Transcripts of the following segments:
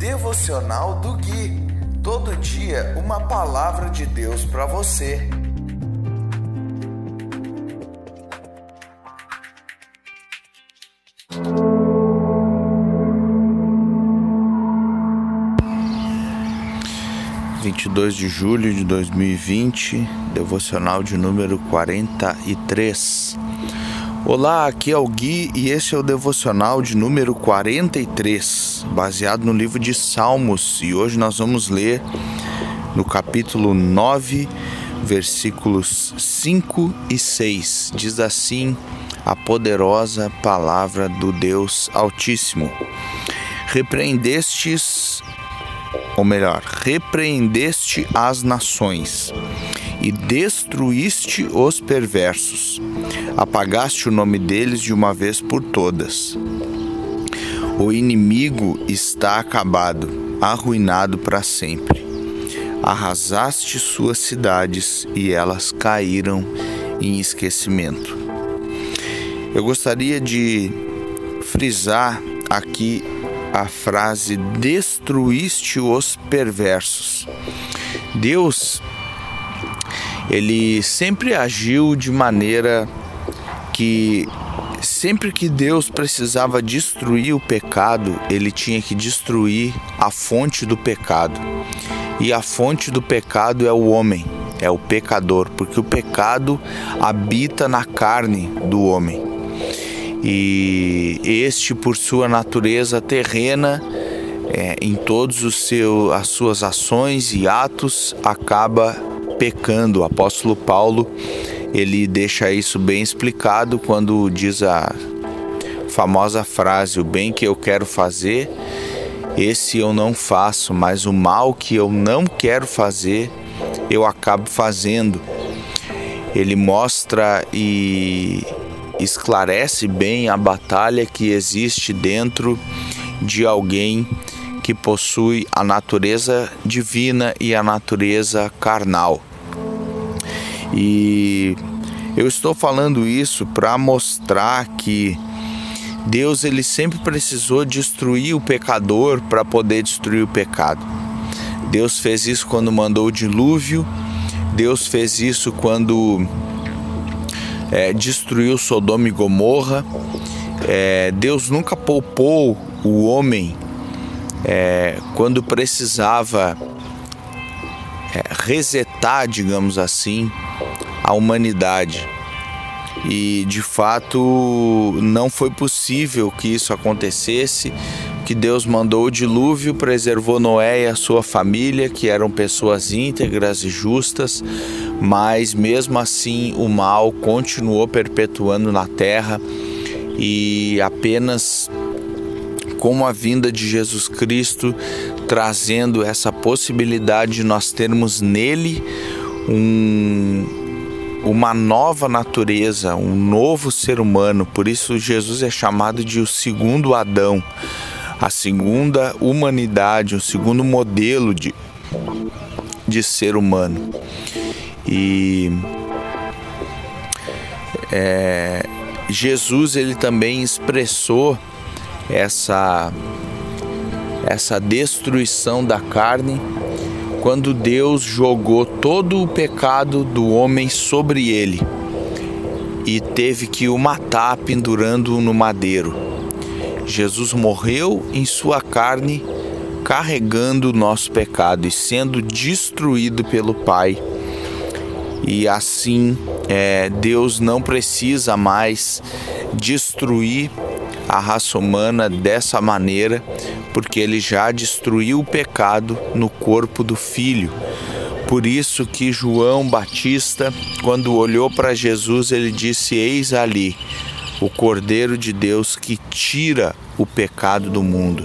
Devocional do Gui. Todo dia uma palavra de Deus para você. Vinte e dois de julho de dois mil e vinte, devocional de número quarenta e três. Olá, aqui é o Gui e esse é o devocional de número 43, baseado no livro de Salmos, e hoje nós vamos ler no capítulo 9, versículos 5 e 6. Diz assim a poderosa palavra do Deus Altíssimo: Repreendestes, ou melhor, repreendeste as nações e destruíste os perversos. Apagaste o nome deles de uma vez por todas. O inimigo está acabado, arruinado para sempre. Arrasaste suas cidades e elas caíram em esquecimento. Eu gostaria de frisar aqui a frase destruíste os perversos. Deus ele sempre agiu de maneira que sempre que Deus precisava destruir o pecado, ele tinha que destruir a fonte do pecado. E a fonte do pecado é o homem, é o pecador, porque o pecado habita na carne do homem. E este, por sua natureza terrena, é, em todos os seus, as suas ações e atos, acaba pecando. O apóstolo Paulo, ele deixa isso bem explicado quando diz a famosa frase: "O bem que eu quero fazer, esse eu não faço, mas o mal que eu não quero fazer, eu acabo fazendo". Ele mostra e esclarece bem a batalha que existe dentro de alguém que possui a natureza divina e a natureza carnal. E eu estou falando isso para mostrar que Deus ele sempre precisou destruir o pecador para poder destruir o pecado. Deus fez isso quando mandou o dilúvio. Deus fez isso quando é, destruiu Sodoma e Gomorra. É, Deus nunca poupou o homem é, quando precisava é, resetar, digamos assim, a humanidade. E de fato não foi possível que isso acontecesse, que Deus mandou o dilúvio, preservou Noé e a sua família, que eram pessoas íntegras e justas, mas mesmo assim o mal continuou perpetuando na terra e apenas com a vinda de Jesus Cristo trazendo essa possibilidade de nós termos nele um uma nova natureza, um novo ser humano. Por isso Jesus é chamado de o segundo Adão, a segunda humanidade, o segundo modelo de, de ser humano. E é, Jesus ele também expressou essa essa destruição da carne quando Deus jogou todo o pecado do homem sobre ele e teve que o matar pendurando-o no madeiro. Jesus morreu em sua carne, carregando o nosso pecado e sendo destruído pelo Pai. E assim, é, Deus não precisa mais destruir a raça humana dessa maneira, porque ele já destruiu o pecado no corpo do filho. Por isso que João Batista, quando olhou para Jesus, ele disse: Eis ali o Cordeiro de Deus que tira o pecado do mundo.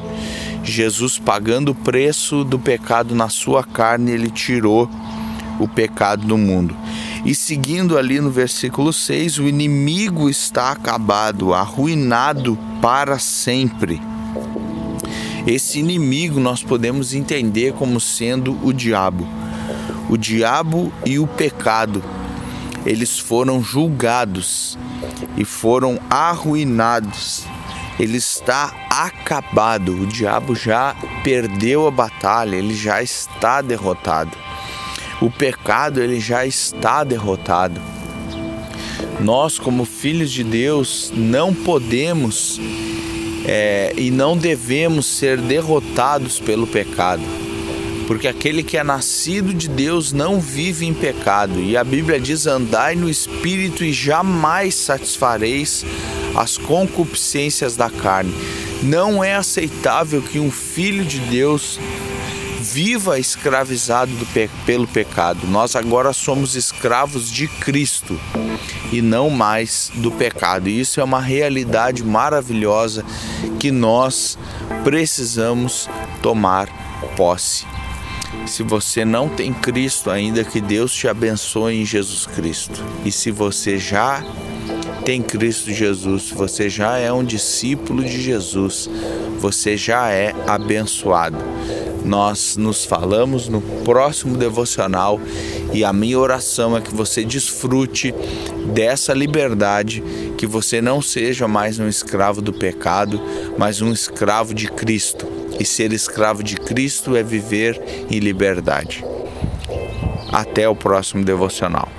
Jesus pagando o preço do pecado na sua carne, ele tirou o pecado do mundo. E seguindo ali no versículo 6, o inimigo está acabado, arruinado para sempre. Esse inimigo nós podemos entender como sendo o diabo. O diabo e o pecado, eles foram julgados e foram arruinados ele está acabado. O diabo já perdeu a batalha, ele já está derrotado. O pecado ele já está derrotado. Nós, como filhos de Deus, não podemos é, e não devemos ser derrotados pelo pecado, porque aquele que é nascido de Deus não vive em pecado, e a Bíblia diz: andai no espírito e jamais satisfareis as concupiscências da carne. Não é aceitável que um filho de Deus viva escravizado pe pelo pecado. Nós agora somos escravos de Cristo e não mais do pecado. E isso é uma realidade maravilhosa que nós precisamos tomar posse. Se você não tem Cristo ainda, que Deus te abençoe em Jesus Cristo. E se você já tem Cristo Jesus, você já é um discípulo de Jesus, você já é abençoado. Nós nos falamos no próximo devocional e a minha oração é que você desfrute dessa liberdade, que você não seja mais um escravo do pecado, mas um escravo de Cristo. E ser escravo de Cristo é viver em liberdade. Até o próximo devocional.